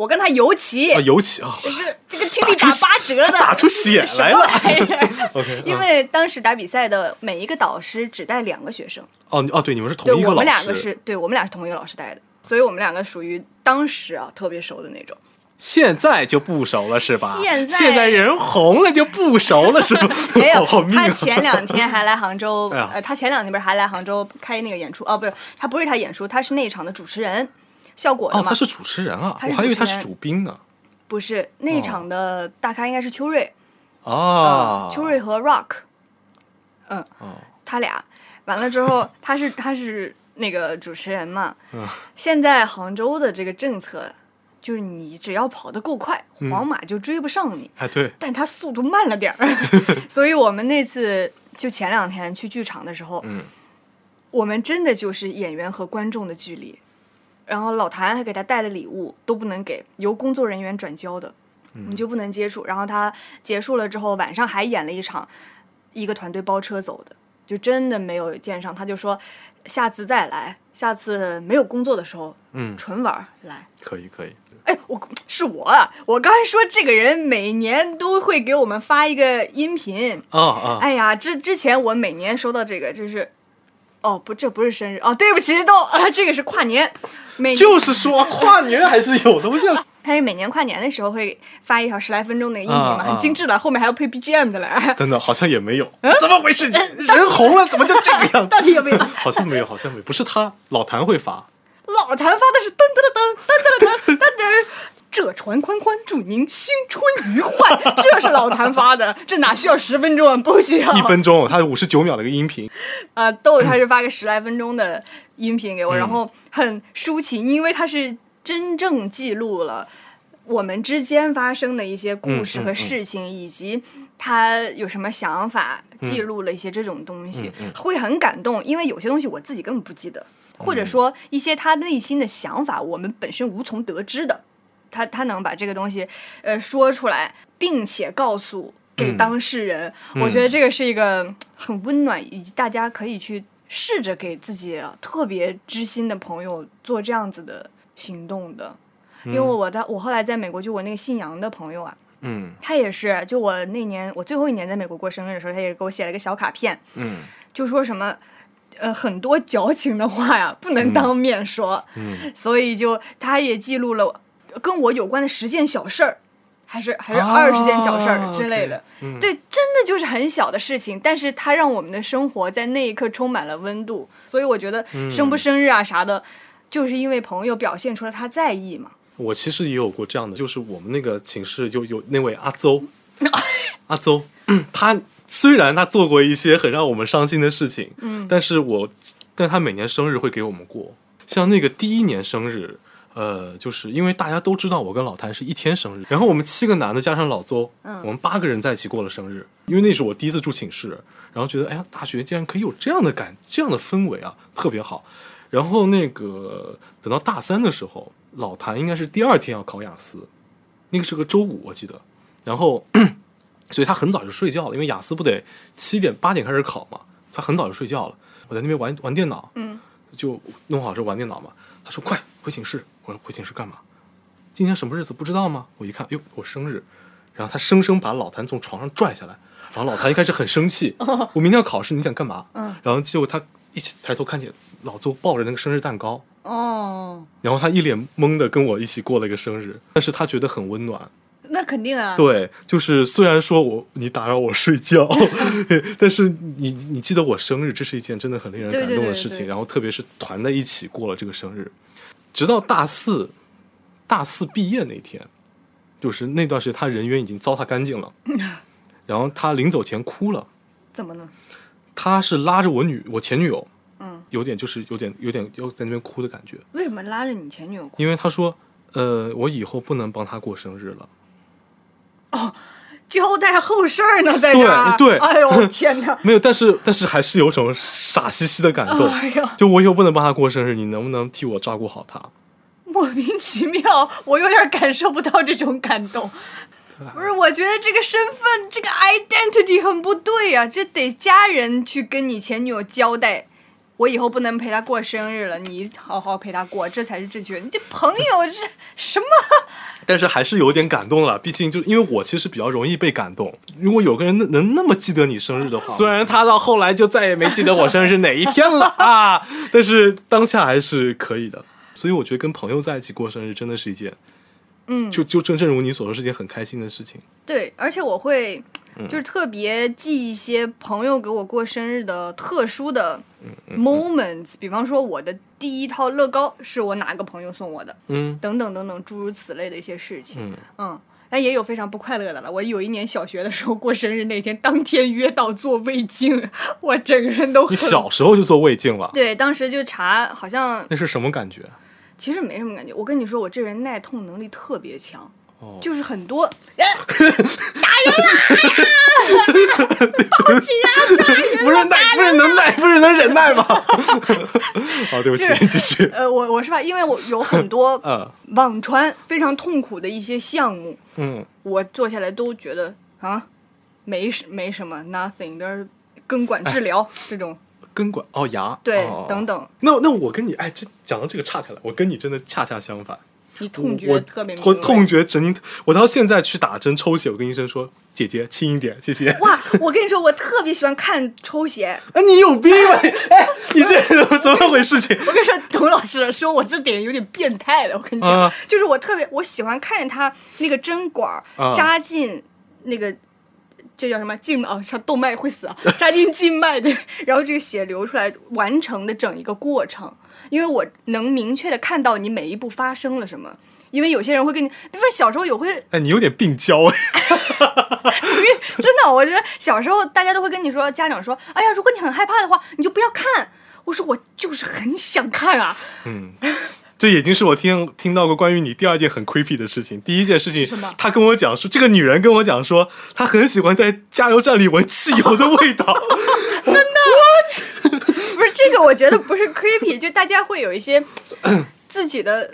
我跟他尤其，啊，尤其啊，是这个听力打八折的，打出血 来了 因为当时打比赛的每一个导师只带两个学生，哦哦，对，你们是同一个老我们两个师。是对我们俩是同一个老师带的，所以我们两个属于当时啊特别熟的那种。现在就不熟了是吧？现在现在人红了就不熟了是吧？没有！他前两天还来杭州，哎呃，他前两天不是还来杭州开那个演出？哦，不是，他不是他演出，他是那一场的主持人，效果的哦，嘛。他是主持人啊，他是我还以为他是主宾呢。不是那一场的大咖应该是秋瑞，啊，秋瑞和 Rock，嗯，哦他俩完了之后，他是他是那个主持人嘛。嗯现在杭州的这个政策就是你只要跑得够快，嗯皇马就追不上你。哎对，但他速度慢了点儿，所以我们那次就前两天去剧场的时候，嗯我们真的就是演员和观众的距离。然后老谭还给他带了礼物，都不能给，由工作人员转交的，你就不能接触。然后他结束了之后，晚上还演了一场，一个团队包车走的，就真的没有见上。他就说下次再来，下次没有工作的时候，嗯，纯玩来。可以可以。哎，我是我啊，我刚才说这个人每年都会给我们发一个音频。啊啊，哎呀，之之前我每年收到这个就是，哦不，这不是生日哦，对不起，都啊，这个是跨年，每就是说 跨年还是有东西啊。他是每年跨年的时候会发一条十来分钟的音频嘛，很精致的，后面还要配 BGM 的嘞。等等，好像也没有，怎么回事？人红了怎么就这个样子？到底有没有？好像没有，好像没有，不是他，老谭会发。老谭发的是噔噔噔噔噔噔噔噔。这船宽宽，祝您新春愉快。这是老谭发的，这哪需要十分钟啊？不需要。一分钟，他五十九秒的一个音频，啊，豆他是发个十来分钟的音频给我，嗯然后很抒情，因为他是真正记录了我们之间发生的一些故事和事情，以及他有什么想法，记录了一些这种东西，会很感动。因为有些东西我自己根本不记得，或嗯者说一些他内心的想法，我们本身无从得知的，他他能把这个东西呃说出来，并且告诉给嗯。当事人，我觉得这个是一个很温暖，以及大家可以去试着给自己特别知心的朋友做这样子的行动的。因为我的我后来在美国，就我那个姓杨的朋友啊，嗯。他也是，就我那年我最后一年在美国过生日的时候，他也给我写了个小卡片，嗯。就说什么。呃，很多矫情的话呀，不能当面说，嗯，所以就他也记录了跟我有关的十件小事儿，还是还是啊二十件小事儿之类的。对，真的就是很小的事情，但是它让我们的生活在那一刻充满了温度。所以我觉得嗯生不生日啊啥的，就是因为朋友表现出了他在意嘛。我其实也有过这样的，就是我们那个寝室就有那位阿邹，阿邹，他虽然他做过一些很让我们伤心的事情，嗯，但是我，但他每年生日会给我们过，像那个第一年生日。呃，就是因为大家都知道我跟老谭是一天生日，然后我们七个男的加上老邹，嗯我们八个人在一起过了生日。因为那是我第一次住寝室，然后觉得哎呀，大学竟然可以有这样的感，这样的氛围啊，特别好。然后那个等到大三的时候，老谭应该是第二天要考雅思，那个是个周五我记得，然后 所以他很早就睡觉了，因为雅思不得七点八点开始考嘛，他很早就睡觉了。我在那边玩玩电脑，嗯，就弄好之后玩电脑嘛。他说快回寝室，我说回寝室干嘛？今天什么日子不知道吗？我一看，哟，我生日。然后他生生把老谭从床上拽下来，然后老谭一开始很生气，我明天要考试，你想干嘛？嗯，然后结果他一起抬头看见老邹抱着那个生日蛋糕，哦，然后他一脸懵的跟我一起过了一个生日，但是他觉得很温暖。那肯定啊。对，就是虽然说我你打扰我睡觉 但是你你记得我生日，这是一件真的很令人感动的事情。对然后特别是团在一起过了这个生日，直到大四大四毕业那天，就是那段时间他人缘已经糟蹋干净了，然后他临走前哭了。怎么呢？他是拉着我女我前女友，嗯，有点就是有点有点要在那边哭的感觉，为什么拉着你前女友哭？因为他说，呃，我以后不能帮他过生日了。交代后事儿呢，在这儿。对对，哎呦天哪！没有，但是但是还是有种傻兮兮的感动。哎呀，就我以后不能帮他过生日，你能不能替我照顾好他？莫名其妙，我有点感受不到这种感动。不是，我觉得这个身份，这个 identity 很不对呀、这得家人去跟你前女友交代。我以后不能陪他过生日了，你好好陪他过，这才是正确。你这朋友这什么？但是还是有点感动了，毕竟就因为我其实比较容易被感动。如果有个人能能那么记得你生日的话，虽然他到后来就再也没记得我生日是哪一天了 啊，但是当下还是可以的。所以我觉得跟朋友在一起过生日真的是一件，嗯，就就正正如你所说，是件很开心的事情。对，而且我会嗯就是特别记一些朋友给我过生日的特殊的嗯 moments，比方说我的第一套乐高是我哪个朋友送我的，嗯等等等等诸如此类的一些事情。嗯，嗯，但也有非常不快乐的了。我有一年小学的时候过生日那天，当天约到做胃镜，我整个人都你很小时候就做胃镜了，对，当时就查，好像那是什么感觉？其实没什么感觉。我跟你说，我这人耐痛能力特别强。哦就是很多，哎 打人了！报警啊！打人了！不是耐，不是能耐，不是能忍耐吗？好，对不起，继续。呃，我我是吧，因为我有很多 嗯网传非常痛苦的一些项目，嗯，我做下来都觉得啊，没什没什么，nothing，但是根管治疗、这种，根管哦牙对，哦等等，那那我跟你哎，这讲到这个岔开了，我跟你真的恰恰相反。你痛觉特别。我痛觉神经，我到现在去打针抽血，我跟医生说：“姐姐轻一点，谢谢。”哇，我跟你说，我特别喜欢看抽血。哎，你有病吧？哎，你这怎么回事情？我跟你说，董老师说我这点有点变态了。我跟你讲，啊就是我特别我喜欢看着他那个针管扎进那个。这叫什么静哦，像动脉会死啊，扎进静脉的，然后这个血流出来完成的整一个过程，因为我能明确的看到你每一步发生了什么。因为有些人会跟你，比如说小时候有会哎，你有点病娇哎。真的，我觉得小时候大家都会跟你说，家长说，哎呀，如果你很害怕的话，你就不要看。我说我就是很想看啊，嗯，这已经是我听听到过关于你第二件很 creepy 的事情。第一件事情什么，他跟我讲说，这个女人跟我讲说，她很喜欢在加油站里闻汽油的味道。不是这个，我觉得不是 creepy，就大家会有一些自己的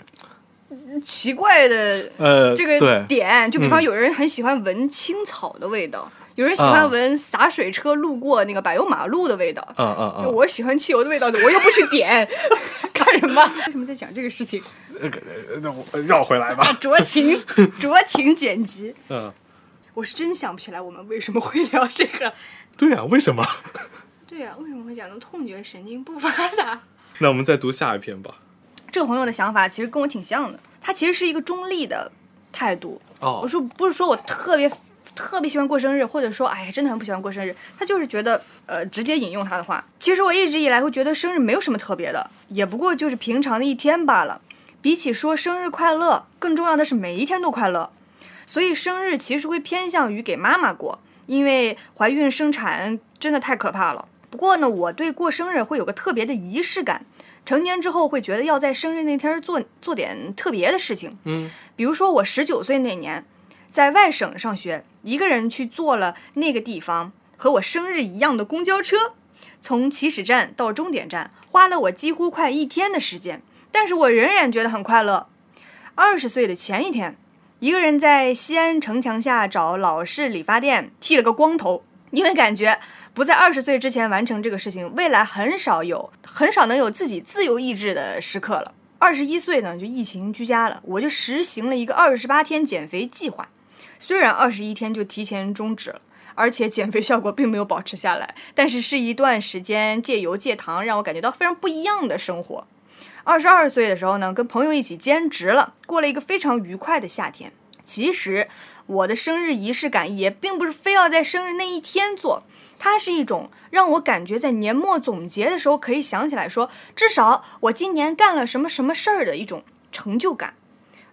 嗯奇怪的呃，这个对，点，就比方嗯有人很喜欢闻青草的味道，有人喜啊欢闻洒水车路过那个柏油马路的味道。嗯嗯嗯，我喜欢汽油的味道的，我又不去点，干什么？为什么在讲这个事情？那我绕回来吧。酌情，酌情剪辑。嗯，我是真想不起来我们为什么会聊这个。对啊，为什么？对呀、为什么会讲到痛觉神经不发达？那我们再读下一篇吧。这个朋友的想法其实跟我挺像的，他其实是一个中立的态度。哦我说不是说我特别特别喜欢过生日，或者说哎呀真的很不喜欢过生日，他就是觉得呃直接引用他的话，其实我一直以来会觉得生日没有什么特别的，也不过就是平常的一天罢了。比起说生日快乐，更重要的是每一天都快乐。所以生日其实会偏向于给妈妈过，因为怀孕生产真的太可怕了。不过呢，我对过生日会有个特别的仪式感。成年之后会觉得要在生日那天做做点特别的事情，嗯，比如说我十九岁那年，在外省上学，一个人去坐了那个地方和我生日一样的公交车，从起始站到终点站花了我几乎快一天的时间，但是我仍然觉得很快乐。二十岁的前一天，一个人在西安城墙下找老式理发店剃了个光头，因为感觉不在二十岁之前完成这个事情，未来很少有很少能有自己自由意志的时刻了。二十一岁呢，就疫情居家了，我就实行了一个二十八天减肥计划。虽然二十一天就提前终止了，而且减肥效果并没有保持下来，但是是一段时间戒油戒糖，让我感觉到非常不一样的生活。二十二岁的时候呢，跟朋友一起兼职了，过了一个非常愉快的夏天。其实我的生日仪式感也并不是非要在生日那一天做，它是一种让我感觉在年末总结的时候可以想起来说，至少我今年干了什么什么事儿的一种成就感。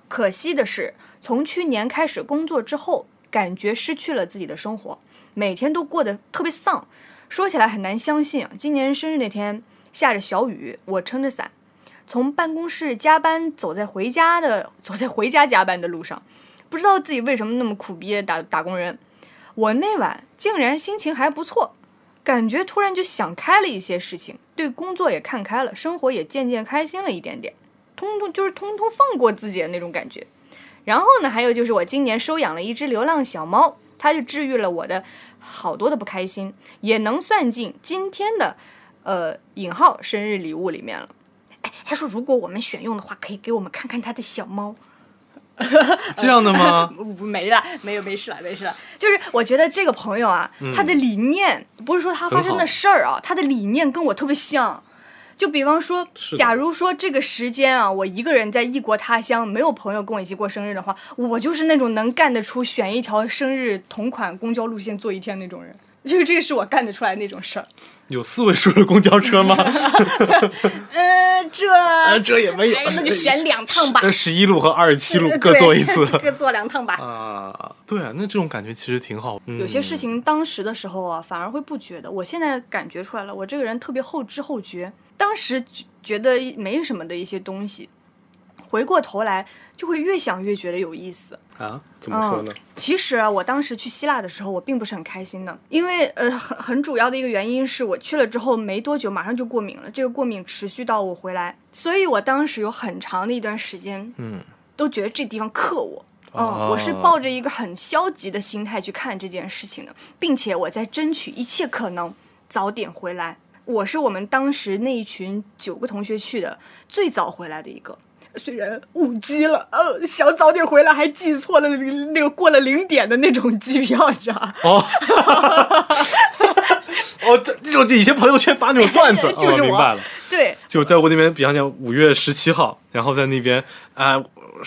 可惜的是，从去年开始工作之后，感觉失去了自己的生活，每天都过得特别丧。说起来很难相信，今年生日那天下着小雨，我撑着伞，从办公室加班走在回家的走在回家加班的路上，不知道自己为什么那么苦逼的打打工人。我那晚竟然心情还不错，感觉突然就想开了一些事情，对工作也看开了，生活也渐渐开心了一点点，通通就是通通放过自己的那种感觉。然后呢，还有就是我今年收养了一只流浪小猫，它就治愈了我的好多的不开心，也能算进今天的呃引号生日礼物里面了。哎，他说如果我们选用的话，可以给我们看看他的小猫。这样的吗？没了，没有，没事了，没事了。就是我觉得这个朋友啊，他的理念不是说他发生的事儿啊，他的理念跟我特别像。就比方说，假如说这个时间啊，我一个人在异国他乡，没有朋友跟我一起过生日的话，我就是那种能干得出选一条生日同款公交路线坐一天那种人。就是这个是我干得出来那种事儿。有四位数的公交车吗？呃，这这也没有，那就选两趟吧。十一路和二十七路各坐一次，各坐两趟吧。啊，对啊，那这种感觉其实挺好。有些事情当时的时候啊，反而会不觉得。我现在感觉出来了，我这个人特别后知后觉。当时觉得没什么的一些东西。回过头来，就会越想越觉得有意思啊？怎么说呢？其实啊，我当时去希腊的时候，我并不是很开心的，因为呃，很很主要的一个原因是我去了之后没多久，马上就过敏了。这个过敏持续到我回来，所以我当时有很长的一段时间，嗯，都觉得这地方克我。嗯，我是抱着一个很消极的心态去看这件事情的，并且我在争取一切可能早点回来。我是我们当时那一群九个同学去的最早回来的一个。虽然误机了，呃，想早点回来，还记错了那个过了零点的那种机票，你知道吗？哦，哦，这这种以前朋友圈发那种段子，就是明白了。对，就在我那边，比方讲五月十七号，然后在那边啊，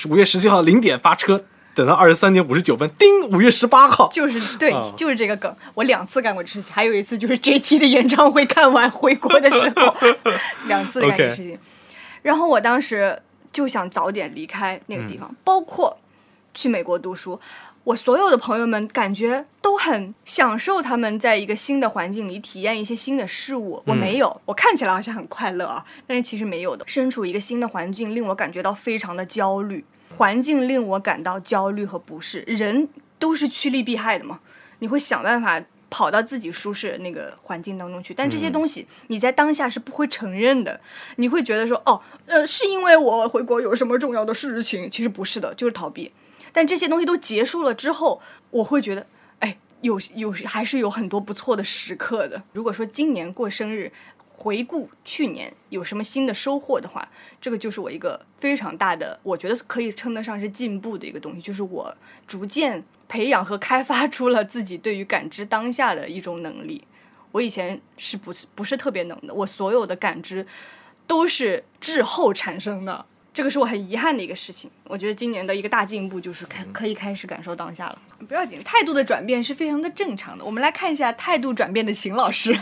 五月十七号零点发车，等到二十三点五十九分，叮，五月十八号，就是对，就是这个梗。我两次干过这事情，还有一次就是 JT 的演唱会看完回国的时候，两次干这事情。然后我当时。就想早点离开那个地方，包括去美国读书。我所有的朋友们感觉都很享受他们在一个新的环境里体验一些新的事物。我没有，我看起来好像很快乐啊，但是其实没有的。身处一个新的环境，令我感觉到非常的焦虑。环境令我感到焦虑和不适。人都是趋利避害的嘛，你会想办法。跑到自己舒适的那个环境当中去，但这些东西你在当下是不会承认的。你会觉得说，哦，呃，是因为我回国有什么重要的事情？其实不是的，就是逃避。但这些东西都结束了之后，我会觉得，哎，有有还是有很多不错的时刻的。如果说今年过生日。回顾去年有什么新的收获的话，这个就是我一个非常大的，我觉得可以称得上是进步的一个东西，就是我逐渐培养和开发出了自己对于感知当下的一种能力。我以前是不是不是特别能的，我所有的感知都是滞后产生的，这个是我很遗憾的一个事情。我觉得今年的一个大进步就是开可以开始感受当下了。不要紧，态度的转变是非常的正常的。我们来看一下态度转变的秦老师。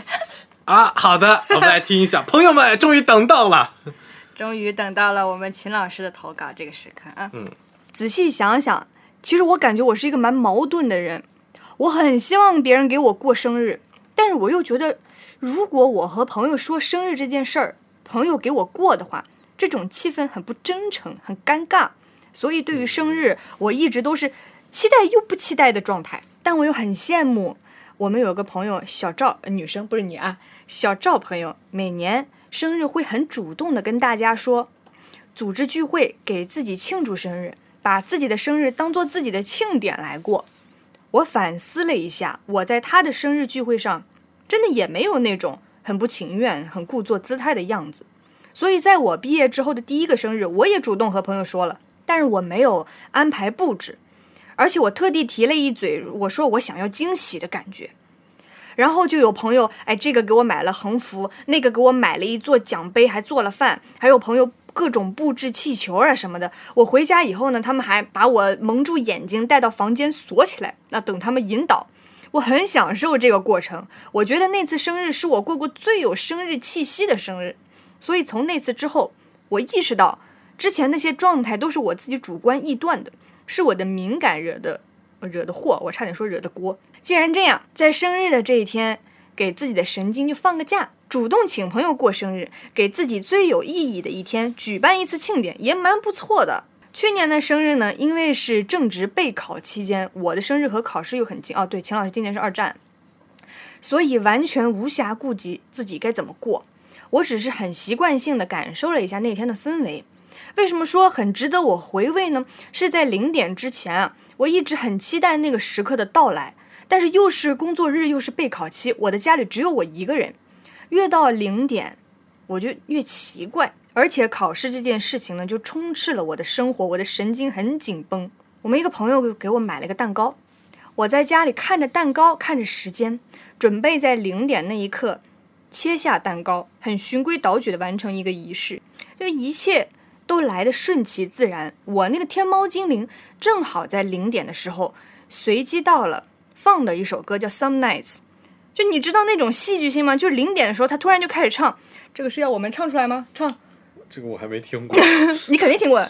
啊，好的，我们来听一下，朋友们终于等到了，终于等到了我们秦老师的投稿这个时刻啊。嗯，仔细想想，其实我感觉我是一个蛮矛盾的人，我很希望别人给我过生日，但是我又觉得，如果我和朋友说生日这件事儿，朋友给我过的话，这种气氛很不真诚，很尴尬，所以对于生日，我一直都是期待又不期待的状态，但我又很羡慕。我们有个朋友小赵，女生不是你啊，小赵朋友每年生日会很主动的跟大家说，组织聚会给自己庆祝生日，把自己的生日当做自己的庆典来过。我反思了一下，我在他的生日聚会上，真的也没有那种很不情愿、很故作姿态的样子。所以在我毕业之后的第一个生日，我也主动和朋友说了，但是我没有安排布置。而且我特地提了一嘴，我说我想要惊喜的感觉，然后就有朋友，哎，这个给我买了横幅，那个给我买了一座奖杯，还做了饭，还有朋友各种布置气球啊什么的。我回家以后呢，他们还把我蒙住眼睛带到房间锁起来，那等他们引导。我很享受这个过程，我觉得那次生日是我过过最有生日气息的生日。所以从那次之后，我意识到之前那些状态都是我自己主观臆断的。是我的敏感惹的，惹的祸，我差点说惹的锅。既然这样，在生日的这一天，给自己的神经就放个假，主动请朋友过生日，给自己最有意义的一天举办一次庆典，也蛮不错的。去年的生日呢，因为是正值备考期间，我的生日和考试又很近哦。对，秦老师今年是二战，所以完全无暇顾及自己该怎么过。我只是很习惯性的感受了一下那天的氛围。为什么说很值得我回味呢？是在零点之前啊，我一直很期待那个时刻的到来。但是又是工作日，又是备考期，我的家里只有我一个人。越到零点，我就越奇怪。而且考试这件事情呢，就充斥了我的生活，我的神经很紧绷。我们一个朋友给我买了个蛋糕，我在家里看着蛋糕，看着时间，准备在零点那一刻切下蛋糕，很循规蹈矩的完成一个仪式，就一切都来的顺其自然。我那个天猫精灵正好在零点的时候随机到了放的一首歌，叫《Some Nights》，就你知道那种戏剧性吗？就零点的时候，他突然就开始唱，这个是要我们唱出来吗？唱。这个我还没听过，你肯定听过，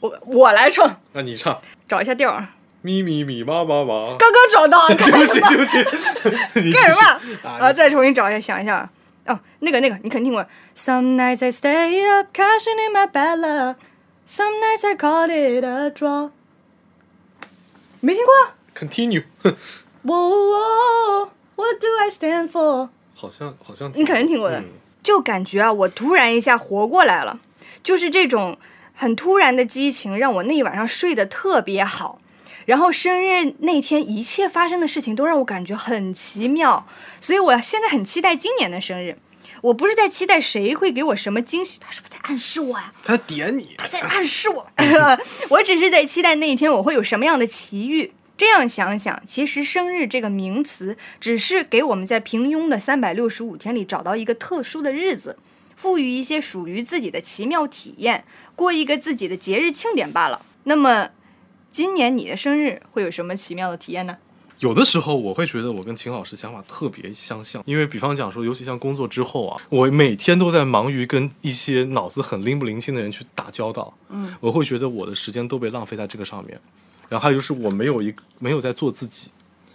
我我来唱，那你唱，找一下调儿，咪咪咪妈妈妈，刚刚找到，对不起对不起，干什么？啊，再重新找一下，想一下，哦，那个那个你肯定听过，Some nights I stay up, cashing in my bad luck, some nights I call it a draw，没听过？Continue，Whoa, what do I stand for？好像好像你肯定听过的。就感觉啊，我突然一下活过来了，就是这种很突然的激情，让我那一晚上睡得特别好。然后生日那天，一切发生的事情都让我感觉很奇妙，所以我现在很期待今年的生日。我不是在期待谁会给我什么惊喜，他是不是在暗示我呀？他点你，他在暗示我。我只是在期待那一天我会有什么样的奇遇。这样想想，其实生日这个名词只是给我们在平庸的三百六十五天里找到一个特殊的日子，赋予一些属于自己的奇妙体验，过一个自己的节日庆典罢了。那么，今年你的生日会有什么奇妙的体验呢？有的时候我会觉得我跟秦老师想法特别相像，因为比方讲说，尤其像工作之后啊，我每天都在忙于跟一些脑子很灵不灵清的人去打交道，嗯，我会觉得我的时间都被浪费在这个上面。然后还有就是我没有一没有在做自己。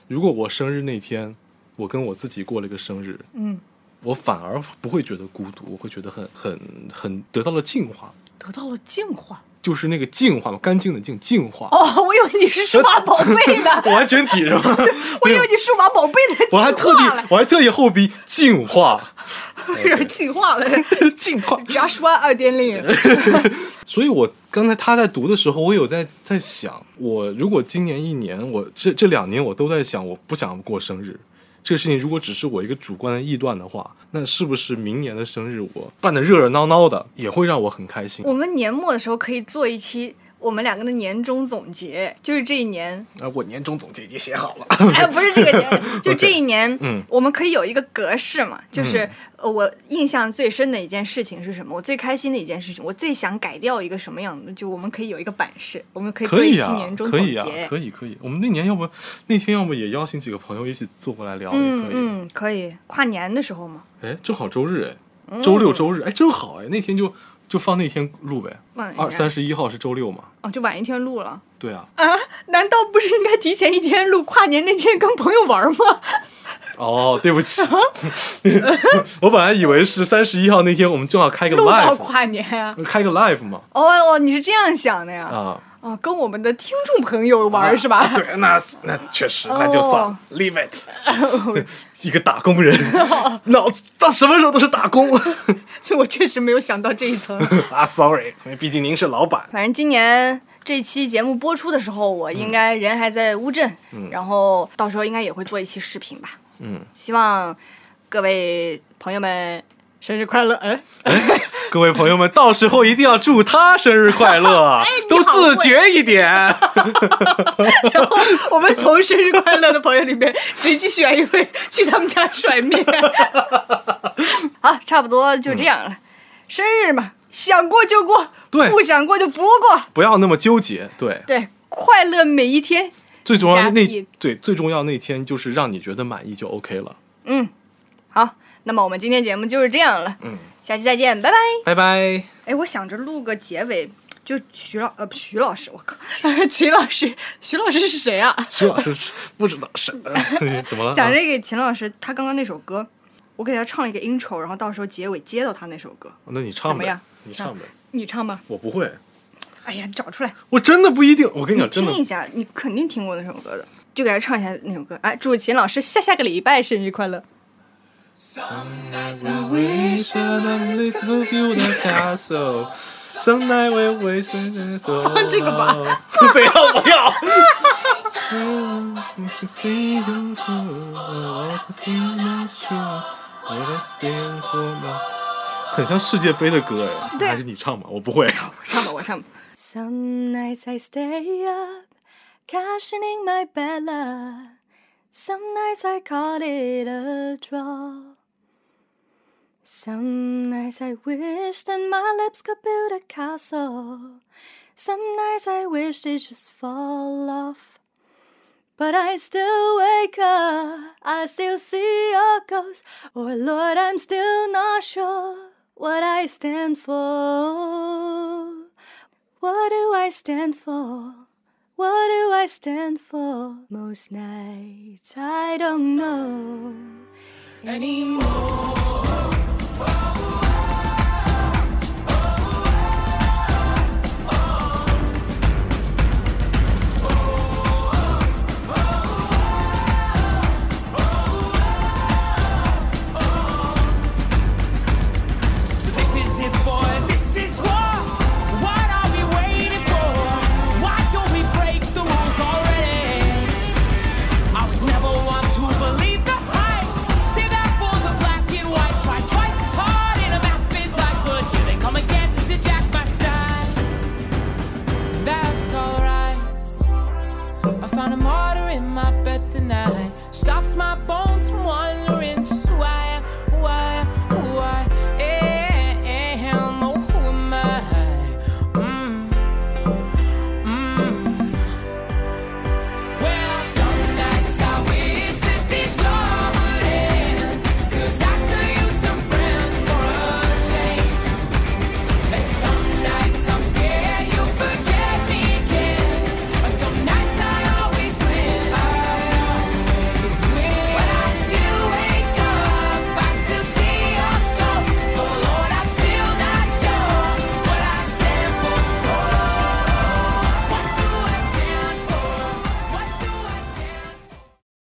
如果我生日那天，我跟我自己过了一个生日，嗯，我反而不会觉得孤独，我会觉得很很很得到了净化，得到了净化，就是那个净化嘛，干净的净，净化。哦，我以为你是数码宝贝呢，我还真体是吧？我以为你数码宝贝的，我还特地我还特意后鼻净化。有点进化了，进化，Joshua 二点零。所以，我刚才他在读的时候，我有在在想，我如果今年一年，我这这两年我都在想，我不想过生日。这个事情如果只是我一个主观的臆断的话，那是不是明年的生日我办的热热闹闹的，也会让我很开心？我们年末的时候可以做一期。我们两个的年终总结就是这一年啊，我年终总结已经写好了。哎，不是这个年，就这一年，嗯，我们可以有一个格式嘛？就是呃，我印象最深的一件事情是什么？我最开心的一件事情，我最想改掉一个什么样的？就我们可以有一个版式，我们可以做一期年终总结。可以啊，可以可以。我们那年要不那天要不也邀请几个朋友一起坐过来聊也可以。嗯，可以。跨年的时候嘛。哎，正好周日哎，周六周日哎，正好哎，那天就。就放那天录呗，二三十一号是周六嘛？哦，就晚一天录了。对啊。啊？难道不是应该提前一天录？跨年那天跟朋友玩吗？哦，对不起，我本来以为是三十一号那天我们正好开个 live 跨年啊，开个 live 嘛。哦哦，你是这样想的呀？啊。哦，跟我们的听众朋友玩是吧？对，那那确实，那就算 leave it。一个打工人，脑子到什么时候都是打工。我确实没有想到这一层。啊，sorry，毕竟您是老板。反正今年这期节目播出的时候，我应该人还在乌镇，然后到时候应该也会做一期视频吧。嗯，希望各位朋友们。生日快乐！哎哎，各位朋友们，到时候一定要祝他生日快乐，都自觉一点。然后我们从生日快乐的朋友里面随机选一位去他们家甩面。好，差不多就这样了。生日嘛，想过就过，对，不想过就不过，不要那么纠结。对对，快乐每一天。最重要的那对最重要那天就是让你觉得满意就 OK 了。嗯，好。那么我们今天节目就是这样了，嗯，下期再见，拜拜，拜拜。哎，我想着录个结尾，就徐老呃徐老师，我靠，秦老师，徐老师是谁啊？徐老师不知道是 怎么了？讲这个秦老师，他刚刚那首歌，我给他唱了一个 intro，然后到时候结尾接到他那首歌。那你唱怎么样？你唱呗。你唱吧。我不会。哎呀，找出来，我真的不一定。我跟你讲，真的听一下，你肯定听过那首歌的，就给他唱一下那首歌。哎，祝秦老师下下个礼拜生日快乐。Some nights I wish that I lived to build a castle. Some night we wish that 这个吧不要不要。很像世界杯的歌哎，对还是你唱吧，我不会。唱吧，我唱吧。Some nights I stay up, cashing my bad luck. Some nights I call it a draw. Some nights I wish that my lips could build a castle. Some nights I wish they just fall off. But I still wake up, I still see your ghost. Oh Lord, I'm still not sure what I stand for. What do I stand for? What do I stand for? Most nights I don't know anymore.